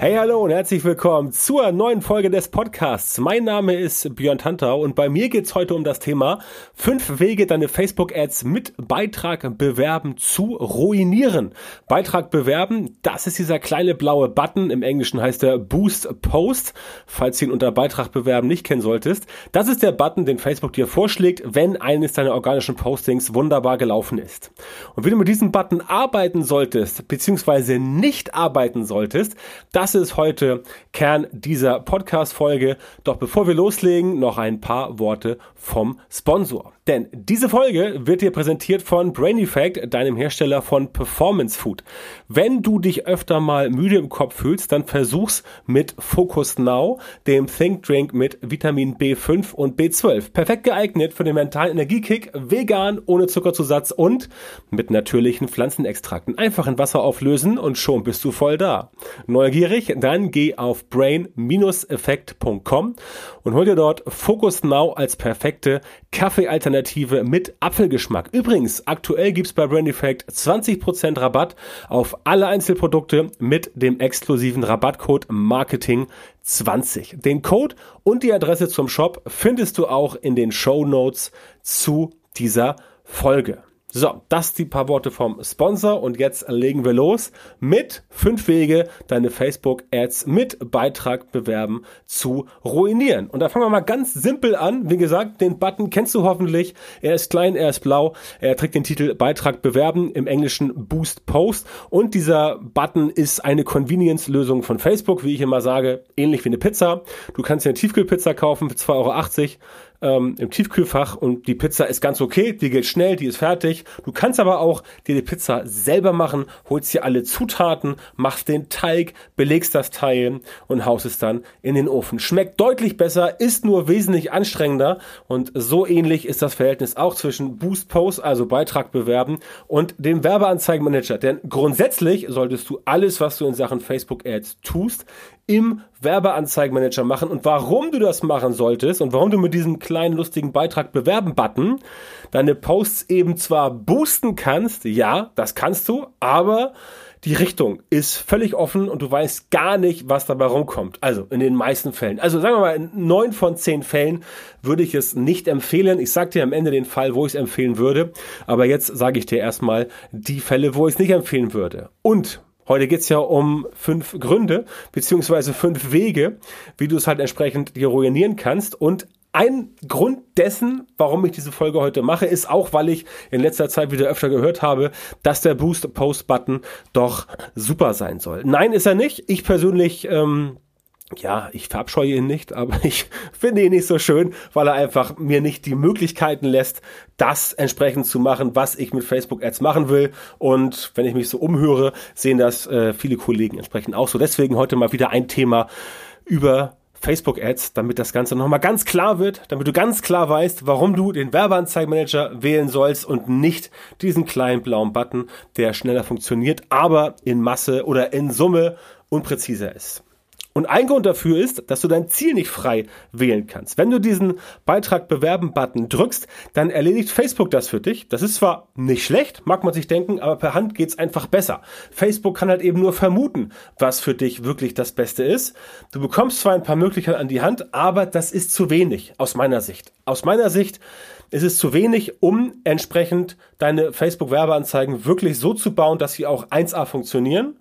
Hey, hallo und herzlich willkommen zur neuen Folge des Podcasts. Mein Name ist Björn Tantau und bei mir geht's heute um das Thema fünf Wege, deine Facebook-Ads mit Beitrag bewerben zu ruinieren. Beitrag bewerben, das ist dieser kleine blaue Button. Im Englischen heißt der Boost Post, falls du ihn unter Beitrag bewerben nicht kennen solltest. Das ist der Button, den Facebook dir vorschlägt, wenn eines deiner organischen Postings wunderbar gelaufen ist. Und wie du mit diesem Button arbeiten solltest, beziehungsweise nicht arbeiten solltest, das das ist heute Kern dieser Podcast-Folge. Doch bevor wir loslegen, noch ein paar Worte vom Sponsor. Denn diese Folge wird dir präsentiert von Brain Effect, deinem Hersteller von Performance Food. Wenn du dich öfter mal müde im Kopf fühlst, dann versuch's mit Focus Now, dem Think Drink mit Vitamin B5 und B12. Perfekt geeignet für den mentalen Energiekick, vegan, ohne Zuckerzusatz und mit natürlichen Pflanzenextrakten. Einfach in Wasser auflösen und schon bist du voll da. Neugierig? Dann geh auf brain-effekt.com und hol dir dort Focus Now als perfekte Kaffeealternative mit Apfelgeschmack. Übrigens, aktuell gibt's bei Brain Effect 20% Rabatt auf alle Einzelprodukte mit dem exklusiven Rabattcode Marketing 20. Den Code und die Adresse zum Shop findest du auch in den Show zu dieser Folge. So, das die paar Worte vom Sponsor und jetzt legen wir los mit fünf Wege, deine Facebook-Ads mit Beitrag bewerben zu ruinieren. Und da fangen wir mal ganz simpel an. Wie gesagt, den Button kennst du hoffentlich. Er ist klein, er ist blau. Er trägt den Titel Beitrag bewerben, im Englischen Boost Post. Und dieser Button ist eine Convenience-Lösung von Facebook, wie ich immer sage, ähnlich wie eine Pizza. Du kannst dir eine Tiefkühlpizza kaufen für 2,80 Euro ähm, im Tiefkühlfach und die Pizza ist ganz okay, die geht schnell, die ist fertig. Du kannst aber auch dir die Pizza selber machen, holst dir alle Zutaten, machst den Teig, belegst das Teil und haust es dann in den Ofen. Schmeckt deutlich besser, ist nur wesentlich anstrengender und so ähnlich ist das Verhältnis auch zwischen Boost Post, also Beitrag bewerben und dem Werbeanzeigenmanager. Denn grundsätzlich solltest du alles, was du in Sachen Facebook Ads tust, im Werbeanzeigenmanager machen und warum du das machen solltest und warum du mit diesem kleinen lustigen Beitrag bewerben Button deine Posts eben zwar boosten kannst, ja, das kannst du, aber die Richtung ist völlig offen und du weißt gar nicht, was dabei rumkommt. Also in den meisten Fällen. Also sagen wir mal, in neun von zehn Fällen würde ich es nicht empfehlen. Ich sage dir am Ende den Fall, wo ich es empfehlen würde. Aber jetzt sage ich dir erstmal die Fälle, wo ich es nicht empfehlen würde. Und Heute geht's ja um fünf Gründe beziehungsweise fünf Wege, wie du es halt entsprechend dir ruinieren kannst. Und ein Grund dessen, warum ich diese Folge heute mache, ist auch, weil ich in letzter Zeit wieder öfter gehört habe, dass der Boost Post Button doch super sein soll. Nein, ist er nicht. Ich persönlich ähm, ja, ich verabscheue ihn nicht, aber ich finde ihn nicht so schön, weil er einfach mir nicht die Möglichkeiten lässt, das entsprechend zu machen, was ich mit Facebook Ads machen will. Und wenn ich mich so umhöre, sehen das äh, viele Kollegen entsprechend auch so. Deswegen heute mal wieder ein Thema über Facebook Ads, damit das Ganze nochmal ganz klar wird, damit du ganz klar weißt, warum du den Werbeanzeigenmanager wählen sollst und nicht diesen kleinen blauen Button, der schneller funktioniert, aber in Masse oder in Summe unpräziser ist. Und ein Grund dafür ist, dass du dein Ziel nicht frei wählen kannst. Wenn du diesen Beitrag bewerben Button drückst, dann erledigt Facebook das für dich. Das ist zwar nicht schlecht, mag man sich denken, aber per Hand geht's einfach besser. Facebook kann halt eben nur vermuten, was für dich wirklich das Beste ist. Du bekommst zwar ein paar Möglichkeiten an die Hand, aber das ist zu wenig aus meiner Sicht. Aus meiner Sicht ist es zu wenig, um entsprechend deine Facebook-Werbeanzeigen wirklich so zu bauen, dass sie auch 1A funktionieren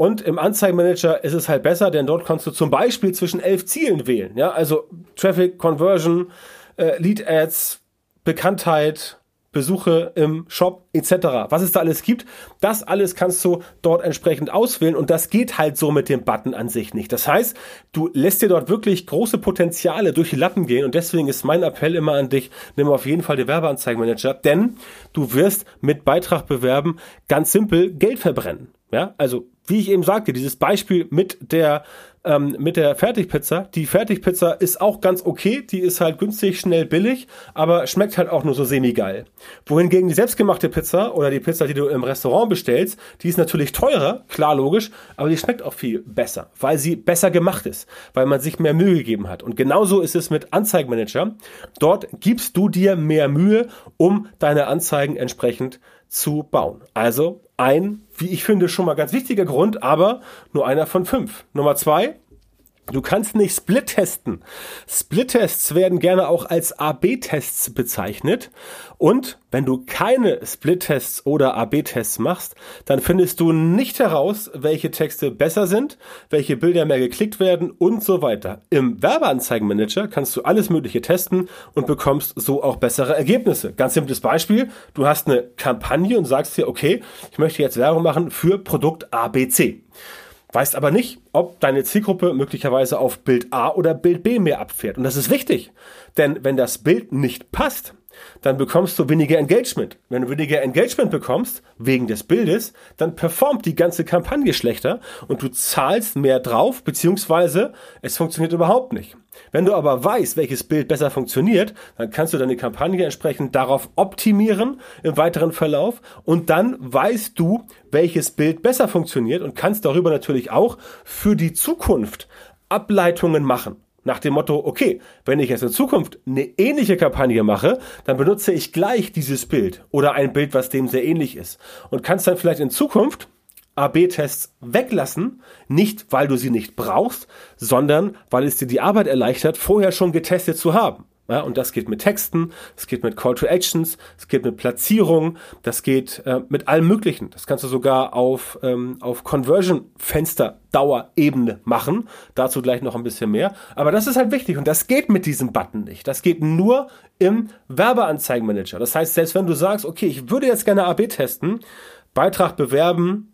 und im Anzeigenmanager ist es halt besser, denn dort kannst du zum Beispiel zwischen elf Zielen wählen. Ja, also Traffic, Conversion, äh, Lead Ads, Bekanntheit, Besuche im Shop etc. Was es da alles gibt, das alles kannst du dort entsprechend auswählen und das geht halt so mit dem Button an sich nicht. Das heißt, du lässt dir dort wirklich große Potenziale durch die Lappen gehen und deswegen ist mein Appell immer an dich, nimm auf jeden Fall den Werbeanzeigenmanager, denn du wirst mit Beitrag bewerben ganz simpel Geld verbrennen. Ja, also wie ich eben sagte, dieses Beispiel mit der ähm, mit der Fertigpizza. Die Fertigpizza ist auch ganz okay, die ist halt günstig, schnell, billig, aber schmeckt halt auch nur so semi-geil. Wohingegen die selbstgemachte Pizza oder die Pizza, die du im Restaurant bestellst, die ist natürlich teurer, klar logisch, aber die schmeckt auch viel besser, weil sie besser gemacht ist, weil man sich mehr Mühe gegeben hat. Und genauso ist es mit Anzeigenmanager. Dort gibst du dir mehr Mühe, um deine Anzeigen entsprechend zu bauen. Also ein, wie ich finde, schon mal ganz wichtiger Grund, aber nur einer von fünf. Nummer zwei, Du kannst nicht Split testen. Split-Tests werden gerne auch als AB-Tests bezeichnet. Und wenn du keine Split-Tests oder AB-Tests machst, dann findest du nicht heraus, welche Texte besser sind, welche Bilder mehr geklickt werden und so weiter. Im Werbeanzeigenmanager kannst du alles Mögliche testen und bekommst so auch bessere Ergebnisse. Ganz simples Beispiel. Du hast eine Kampagne und sagst dir, okay, ich möchte jetzt Werbung machen für Produkt ABC weißt aber nicht, ob deine Zielgruppe möglicherweise auf Bild A oder Bild B mehr abfährt. Und das ist wichtig, denn wenn das Bild nicht passt, dann bekommst du weniger Engagement. Wenn du weniger Engagement bekommst, wegen des Bildes, dann performt die ganze Kampagne schlechter und du zahlst mehr drauf, beziehungsweise es funktioniert überhaupt nicht. Wenn du aber weißt, welches Bild besser funktioniert, dann kannst du deine Kampagne entsprechend darauf optimieren im weiteren Verlauf und dann weißt du, welches Bild besser funktioniert und kannst darüber natürlich auch für die Zukunft Ableitungen machen. Nach dem Motto, okay, wenn ich jetzt in Zukunft eine ähnliche Kampagne mache, dann benutze ich gleich dieses Bild oder ein Bild, was dem sehr ähnlich ist. Und kannst dann vielleicht in Zukunft AB-Tests weglassen, nicht weil du sie nicht brauchst, sondern weil es dir die Arbeit erleichtert, vorher schon getestet zu haben. Ja, und das geht mit Texten, es geht mit Call to Actions, es geht mit Platzierung, das geht äh, mit allem Möglichen. Das kannst du sogar auf, ähm, auf Conversion-Fenster-Dauerebene machen. Dazu gleich noch ein bisschen mehr. Aber das ist halt wichtig und das geht mit diesem Button nicht. Das geht nur im Werbeanzeigenmanager. Das heißt, selbst wenn du sagst, okay, ich würde jetzt gerne AB testen, Beitrag bewerben,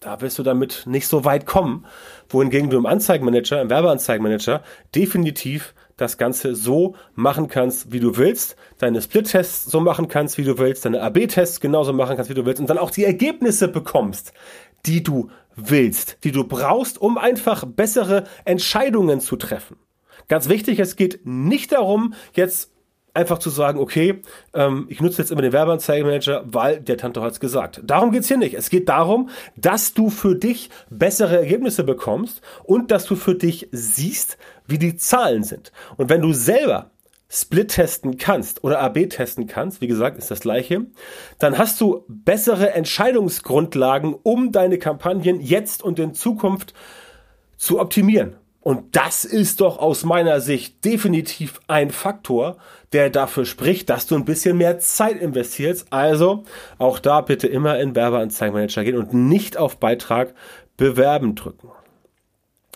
da wirst du damit nicht so weit kommen. Wohingegen du im Anzeigenmanager, im Werbeanzeigenmanager definitiv das Ganze so machen kannst, wie du willst, deine Split-Tests so machen kannst, wie du willst, deine AB-Tests genauso machen kannst, wie du willst und dann auch die Ergebnisse bekommst, die du willst, die du brauchst, um einfach bessere Entscheidungen zu treffen. Ganz wichtig, es geht nicht darum, jetzt einfach zu sagen, okay, ähm, ich nutze jetzt immer den Werbeanzeigenmanager, weil der Tante hat es gesagt. Darum geht's hier nicht. Es geht darum, dass du für dich bessere Ergebnisse bekommst und dass du für dich siehst, wie die Zahlen sind. Und wenn du selber Split testen kannst oder AB testen kannst, wie gesagt, ist das gleiche, dann hast du bessere Entscheidungsgrundlagen, um deine Kampagnen jetzt und in Zukunft zu optimieren. Und das ist doch aus meiner Sicht definitiv ein Faktor, der dafür spricht, dass du ein bisschen mehr Zeit investierst. Also auch da bitte immer in Werbeanzeigenmanager gehen und nicht auf Beitrag bewerben drücken.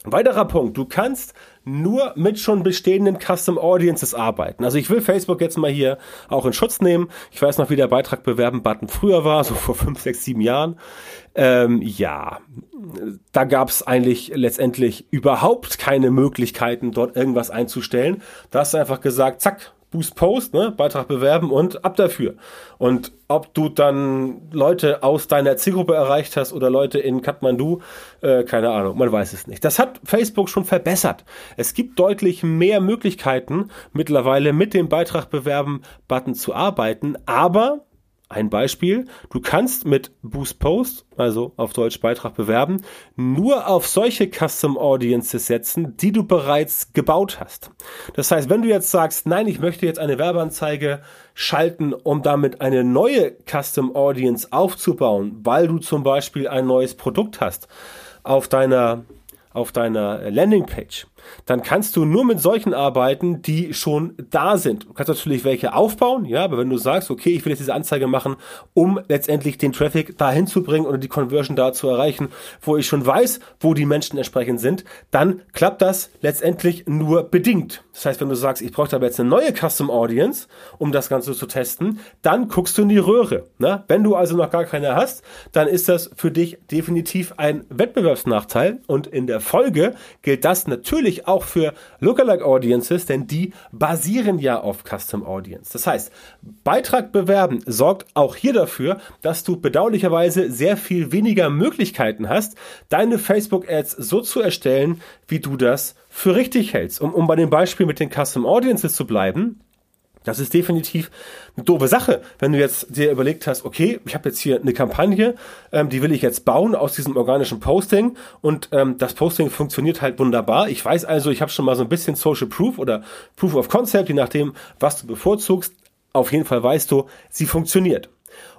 Weiterer Punkt, du kannst nur mit schon bestehenden Custom Audiences arbeiten. Also ich will Facebook jetzt mal hier auch in Schutz nehmen. Ich weiß noch, wie der Beitrag bewerben Button früher war, so vor fünf, sechs, sieben Jahren. Ähm, ja, da gab es eigentlich letztendlich überhaupt keine Möglichkeiten, dort irgendwas einzustellen. Da hast du einfach gesagt, zack, Boost Post, ne, Beitrag bewerben und ab dafür. Und ob du dann Leute aus deiner Zielgruppe erreicht hast oder Leute in Kathmandu, äh, keine Ahnung, man weiß es nicht. Das hat Facebook schon verbessert. Es gibt deutlich mehr Möglichkeiten mittlerweile mit dem Beitrag bewerben Button zu arbeiten, aber ein Beispiel, du kannst mit Boost Post, also auf Deutsch Beitrag bewerben, nur auf solche Custom Audiences setzen, die du bereits gebaut hast. Das heißt, wenn du jetzt sagst, nein, ich möchte jetzt eine Werbeanzeige schalten, um damit eine neue Custom Audience aufzubauen, weil du zum Beispiel ein neues Produkt hast auf deiner auf deiner Landingpage, dann kannst du nur mit solchen arbeiten, die schon da sind. Du kannst natürlich welche aufbauen, ja, aber wenn du sagst, okay, ich will jetzt diese Anzeige machen, um letztendlich den Traffic dahin zu bringen oder die Conversion da zu erreichen, wo ich schon weiß, wo die Menschen entsprechend sind, dann klappt das letztendlich nur bedingt. Das heißt, wenn du sagst, ich brauche aber jetzt eine neue Custom Audience, um das Ganze zu testen, dann guckst du in die Röhre. Ne? Wenn du also noch gar keine hast, dann ist das für dich definitiv ein Wettbewerbsnachteil und in der Folge gilt das natürlich natürlich auch für Lookalike Audiences, denn die basieren ja auf Custom Audience. Das heißt, Beitrag bewerben sorgt auch hier dafür, dass du bedauerlicherweise sehr viel weniger Möglichkeiten hast, deine Facebook Ads so zu erstellen, wie du das für richtig hältst. Um, um bei dem Beispiel mit den Custom Audiences zu bleiben, das ist definitiv eine doofe Sache, wenn du jetzt dir überlegt hast, okay, ich habe jetzt hier eine Kampagne, ähm, die will ich jetzt bauen aus diesem organischen Posting und ähm, das Posting funktioniert halt wunderbar. Ich weiß also, ich habe schon mal so ein bisschen Social Proof oder Proof of Concept, je nachdem, was du bevorzugst. Auf jeden Fall weißt du, sie funktioniert.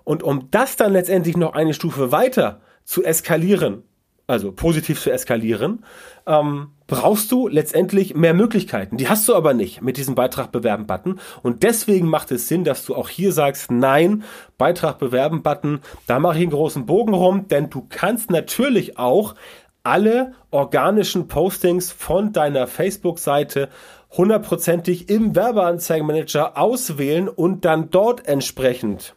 Und um das dann letztendlich noch eine Stufe weiter zu eskalieren, also positiv zu eskalieren, ähm, brauchst du letztendlich mehr Möglichkeiten. Die hast du aber nicht mit diesem Beitrag bewerben Button. Und deswegen macht es Sinn, dass du auch hier sagst, nein, Beitrag bewerben Button, da mache ich einen großen Bogen rum, denn du kannst natürlich auch alle organischen Postings von deiner Facebook-Seite hundertprozentig im Werbeanzeigenmanager auswählen und dann dort entsprechend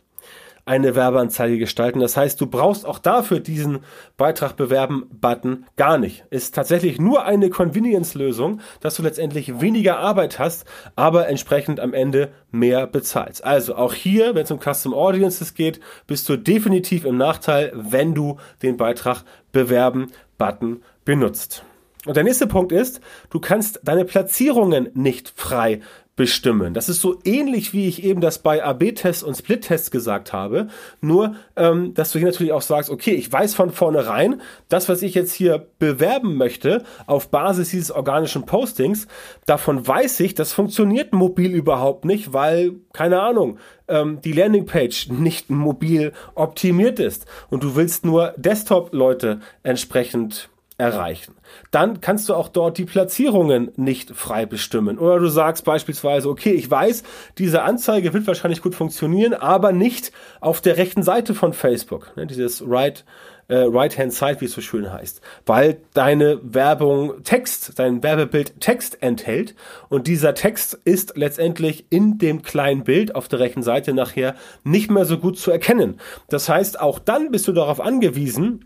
eine Werbeanzeige gestalten. Das heißt, du brauchst auch dafür diesen Beitrag bewerben Button gar nicht. Ist tatsächlich nur eine Convenience-Lösung, dass du letztendlich weniger Arbeit hast, aber entsprechend am Ende mehr bezahlst. Also auch hier, wenn es um Custom Audiences geht, bist du definitiv im Nachteil, wenn du den Beitrag bewerben Button benutzt. Und der nächste Punkt ist, du kannst deine Platzierungen nicht frei bestimmen. Das ist so ähnlich, wie ich eben das bei AB-Tests und Split-Tests gesagt habe. Nur, ähm, dass du hier natürlich auch sagst, okay, ich weiß von vornherein, das, was ich jetzt hier bewerben möchte, auf Basis dieses organischen Postings, davon weiß ich, das funktioniert mobil überhaupt nicht, weil, keine Ahnung, ähm, die Landingpage nicht mobil optimiert ist und du willst nur Desktop-Leute entsprechend erreichen. Dann kannst du auch dort die Platzierungen nicht frei bestimmen. Oder du sagst beispielsweise, okay, ich weiß, diese Anzeige wird wahrscheinlich gut funktionieren, aber nicht auf der rechten Seite von Facebook. Ne, dieses Right, äh, Right-Hand Side, wie es so schön heißt. Weil deine Werbung Text, dein Werbebild Text enthält und dieser Text ist letztendlich in dem kleinen Bild auf der rechten Seite nachher nicht mehr so gut zu erkennen. Das heißt, auch dann bist du darauf angewiesen,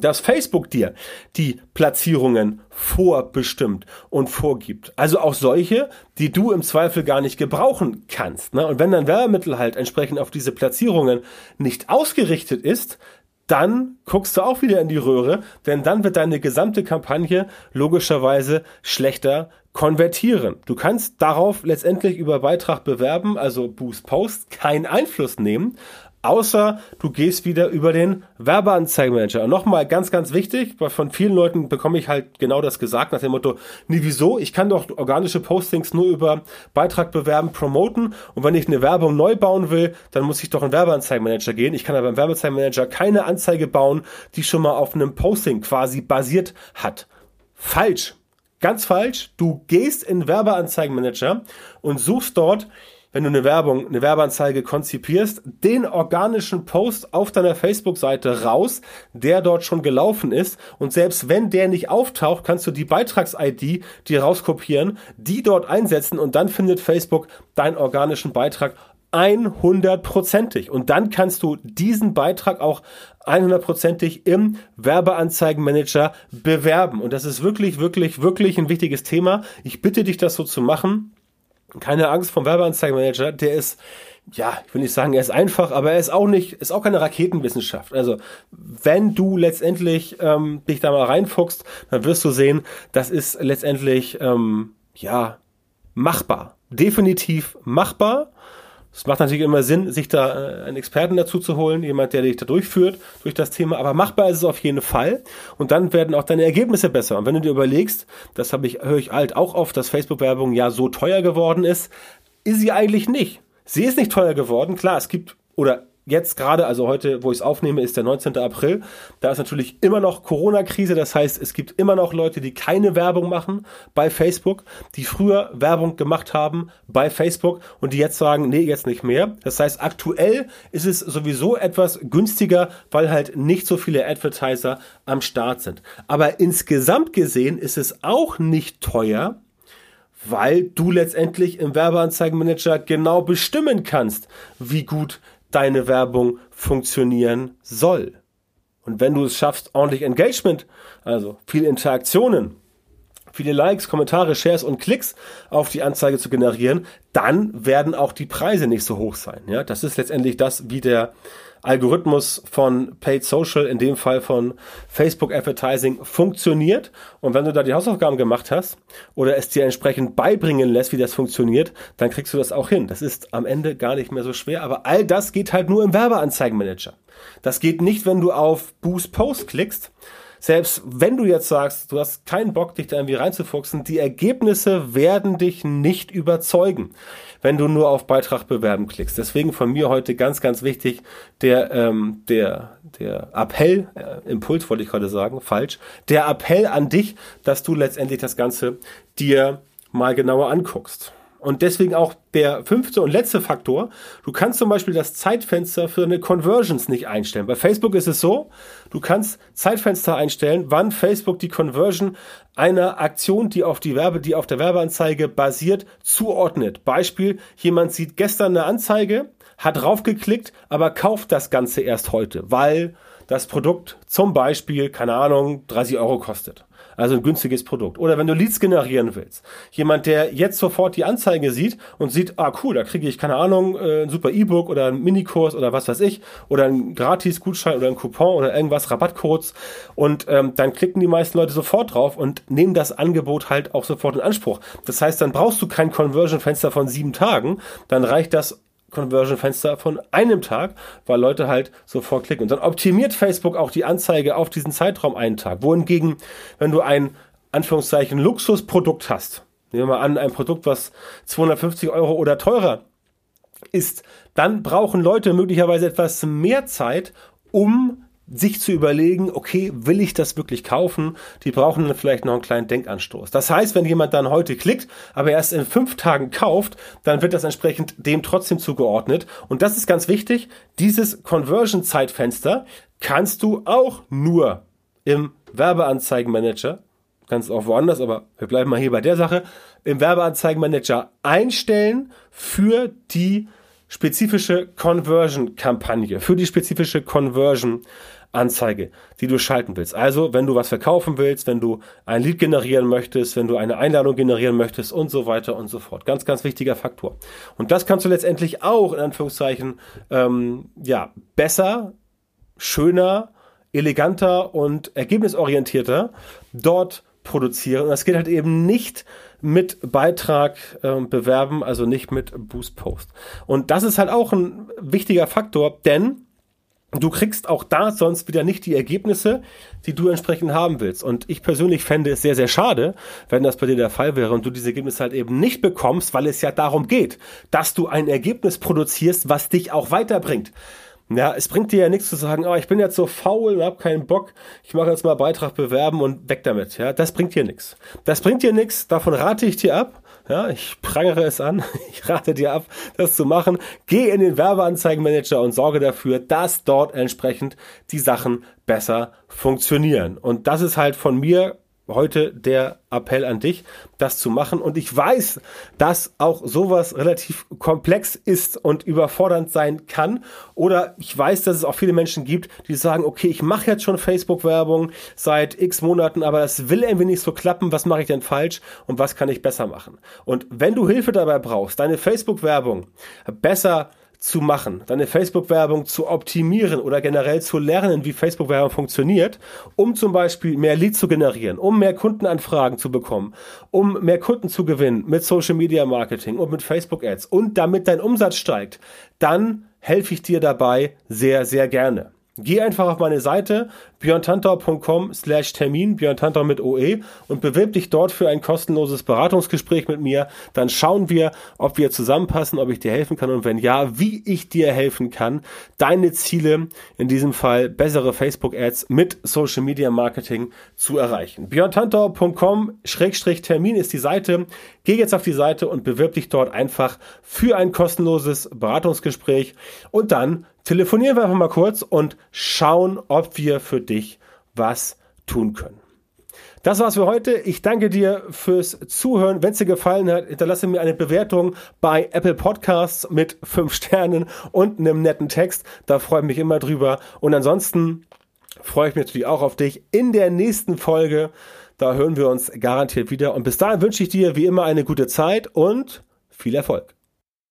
dass Facebook dir die Platzierungen vorbestimmt und vorgibt. Also auch solche, die du im Zweifel gar nicht gebrauchen kannst. Ne? Und wenn dein Werbemittel halt entsprechend auf diese Platzierungen nicht ausgerichtet ist, dann guckst du auch wieder in die Röhre, denn dann wird deine gesamte Kampagne logischerweise schlechter konvertieren. Du kannst darauf letztendlich über Beitrag bewerben, also Boost Post, keinen Einfluss nehmen, außer du gehst wieder über den Werbeanzeigenmanager. Und nochmal ganz, ganz wichtig, weil von vielen Leuten bekomme ich halt genau das gesagt nach dem Motto, nee, wieso? Ich kann doch organische Postings nur über Beitrag bewerben, promoten und wenn ich eine Werbung neu bauen will, dann muss ich doch in den Werbeanzeigenmanager gehen. Ich kann aber im Werbeanzeigenmanager keine Anzeige bauen, die schon mal auf einem Posting quasi basiert hat. Falsch. Ganz falsch. Du gehst in Werbeanzeigenmanager und suchst dort wenn du eine Werbung, eine Werbeanzeige konzipierst, den organischen Post auf deiner Facebook-Seite raus, der dort schon gelaufen ist. Und selbst wenn der nicht auftaucht, kannst du die Beitrags-ID dir rauskopieren, die dort einsetzen und dann findet Facebook deinen organischen Beitrag 100%ig. Und dann kannst du diesen Beitrag auch 100%ig im Werbeanzeigenmanager bewerben. Und das ist wirklich, wirklich, wirklich ein wichtiges Thema. Ich bitte dich, das so zu machen keine Angst vom Werbeanzeigenmanager, der ist, ja, ich will nicht sagen, er ist einfach, aber er ist auch nicht, ist auch keine Raketenwissenschaft. Also wenn du letztendlich ähm, dich da mal reinfuchst, dann wirst du sehen, das ist letztendlich ähm, ja machbar, definitiv machbar. Es macht natürlich immer Sinn, sich da äh, einen Experten dazu zu holen, jemand, der dich da durchführt, durch das Thema. Aber machbar ist es auf jeden Fall. Und dann werden auch deine Ergebnisse besser. Und wenn du dir überlegst, das habe ich, höre ich alt auch oft, dass Facebook-Werbung ja so teuer geworden ist, ist sie eigentlich nicht. Sie ist nicht teuer geworden. Klar, es gibt, oder jetzt gerade, also heute, wo ich es aufnehme, ist der 19. April. Da ist natürlich immer noch Corona-Krise. Das heißt, es gibt immer noch Leute, die keine Werbung machen bei Facebook, die früher Werbung gemacht haben bei Facebook und die jetzt sagen, nee, jetzt nicht mehr. Das heißt, aktuell ist es sowieso etwas günstiger, weil halt nicht so viele Advertiser am Start sind. Aber insgesamt gesehen ist es auch nicht teuer, weil du letztendlich im Werbeanzeigenmanager genau bestimmen kannst, wie gut deine Werbung funktionieren soll. Und wenn du es schaffst, ordentlich Engagement, also viel Interaktionen viele Likes, Kommentare, Shares und Klicks auf die Anzeige zu generieren, dann werden auch die Preise nicht so hoch sein. Ja, das ist letztendlich das, wie der Algorithmus von Paid Social, in dem Fall von Facebook Advertising, funktioniert. Und wenn du da die Hausaufgaben gemacht hast oder es dir entsprechend beibringen lässt, wie das funktioniert, dann kriegst du das auch hin. Das ist am Ende gar nicht mehr so schwer, aber all das geht halt nur im Werbeanzeigenmanager. Das geht nicht, wenn du auf Boost Post klickst, selbst wenn du jetzt sagst, du hast keinen Bock, dich da irgendwie reinzufuchsen, die Ergebnisse werden dich nicht überzeugen, wenn du nur auf Beitrag bewerben klickst. Deswegen von mir heute ganz, ganz wichtig der, ähm, der, der Appell, äh, Impuls wollte ich gerade sagen, falsch, der Appell an dich, dass du letztendlich das Ganze dir mal genauer anguckst. Und deswegen auch der fünfte und letzte Faktor. Du kannst zum Beispiel das Zeitfenster für eine Conversions nicht einstellen. Bei Facebook ist es so, du kannst Zeitfenster einstellen, wann Facebook die Conversion einer Aktion, die auf die Werbe, die auf der Werbeanzeige basiert, zuordnet. Beispiel, jemand sieht gestern eine Anzeige, hat draufgeklickt, aber kauft das Ganze erst heute, weil das Produkt zum Beispiel, keine Ahnung, 30 Euro kostet. Also ein günstiges Produkt. Oder wenn du Leads generieren willst. Jemand, der jetzt sofort die Anzeige sieht und sieht, ah cool, da kriege ich, keine Ahnung, äh, ein super E-Book oder ein Minikurs oder was weiß ich. Oder ein Gratis-Gutschein oder ein Coupon oder irgendwas, Rabattcodes. Und ähm, dann klicken die meisten Leute sofort drauf und nehmen das Angebot halt auch sofort in Anspruch. Das heißt, dann brauchst du kein Conversion-Fenster von sieben Tagen. Dann reicht das Conversion-Fenster von einem Tag, weil Leute halt sofort klicken. Und dann optimiert Facebook auch die Anzeige auf diesen Zeitraum einen Tag. Wohingegen, wenn du ein Anführungszeichen Luxusprodukt hast, nehmen wir mal an, ein Produkt, was 250 Euro oder teurer ist, dann brauchen Leute möglicherweise etwas mehr Zeit, um sich zu überlegen, okay, will ich das wirklich kaufen? Die brauchen dann vielleicht noch einen kleinen Denkanstoß. Das heißt, wenn jemand dann heute klickt, aber erst in fünf Tagen kauft, dann wird das entsprechend dem trotzdem zugeordnet. Und das ist ganz wichtig. Dieses Conversion-Zeitfenster kannst du auch nur im Werbeanzeigenmanager, kannst auch woanders, aber wir bleiben mal hier bei der Sache, im Werbeanzeigenmanager einstellen für die spezifische Conversion-Kampagne, für die spezifische Conversion-Anzeige, die du schalten willst. Also, wenn du was verkaufen willst, wenn du ein Lead generieren möchtest, wenn du eine Einladung generieren möchtest und so weiter und so fort. Ganz, ganz wichtiger Faktor. Und das kannst du letztendlich auch in Anführungszeichen ähm, ja besser, schöner, eleganter und ergebnisorientierter dort produzieren. Und das geht halt eben nicht mit Beitrag äh, bewerben, also nicht mit Boost Post. Und das ist halt auch ein wichtiger Faktor, denn du kriegst auch da sonst wieder nicht die Ergebnisse, die du entsprechend haben willst. Und ich persönlich fände es sehr, sehr schade, wenn das bei dir der Fall wäre und du diese Ergebnisse halt eben nicht bekommst, weil es ja darum geht, dass du ein Ergebnis produzierst, was dich auch weiterbringt. Ja, es bringt dir ja nichts zu sagen, oh, ich bin jetzt so faul und hab keinen Bock, ich mache jetzt mal Beitrag bewerben und weg damit. Ja, das bringt dir nichts. Das bringt dir nichts, davon rate ich dir ab. Ja, ich prangere es an, ich rate dir ab, das zu machen. Geh in den Werbeanzeigenmanager und sorge dafür, dass dort entsprechend die Sachen besser funktionieren. Und das ist halt von mir heute der Appell an dich, das zu machen. Und ich weiß, dass auch sowas relativ komplex ist und überfordernd sein kann. Oder ich weiß, dass es auch viele Menschen gibt, die sagen, okay, ich mache jetzt schon Facebook-Werbung seit x Monaten, aber das will irgendwie nicht so klappen. Was mache ich denn falsch und was kann ich besser machen? Und wenn du Hilfe dabei brauchst, deine Facebook-Werbung besser zu machen, deine Facebook-Werbung zu optimieren oder generell zu lernen, wie Facebook-Werbung funktioniert, um zum Beispiel mehr Leads zu generieren, um mehr Kundenanfragen zu bekommen, um mehr Kunden zu gewinnen mit Social Media Marketing und mit Facebook Ads und damit dein Umsatz steigt, dann helfe ich dir dabei sehr, sehr gerne. Geh einfach auf meine Seite björntantau.com slash Termin, Björn mit OE und bewirb dich dort für ein kostenloses Beratungsgespräch mit mir. Dann schauen wir, ob wir zusammenpassen, ob ich dir helfen kann und wenn ja, wie ich dir helfen kann, deine Ziele, in diesem Fall bessere Facebook-Ads mit Social Media Marketing zu erreichen. björntantau.com schrägstrich Termin ist die Seite. Geh jetzt auf die Seite und bewirb dich dort einfach für ein kostenloses Beratungsgespräch und dann telefonieren wir einfach mal kurz und schauen, ob wir für dich was tun können. Das war's für heute. Ich danke dir fürs Zuhören. Wenn es dir gefallen hat, hinterlasse mir eine Bewertung bei Apple Podcasts mit fünf Sternen und einem netten Text. Da freue ich mich immer drüber. Und ansonsten freue ich mich natürlich auch auf dich in der nächsten Folge Da hören wir uns garantiert wieder. Und bis dahin wünsche ich dir wie immer eine gute Zeit und viel Erfolg.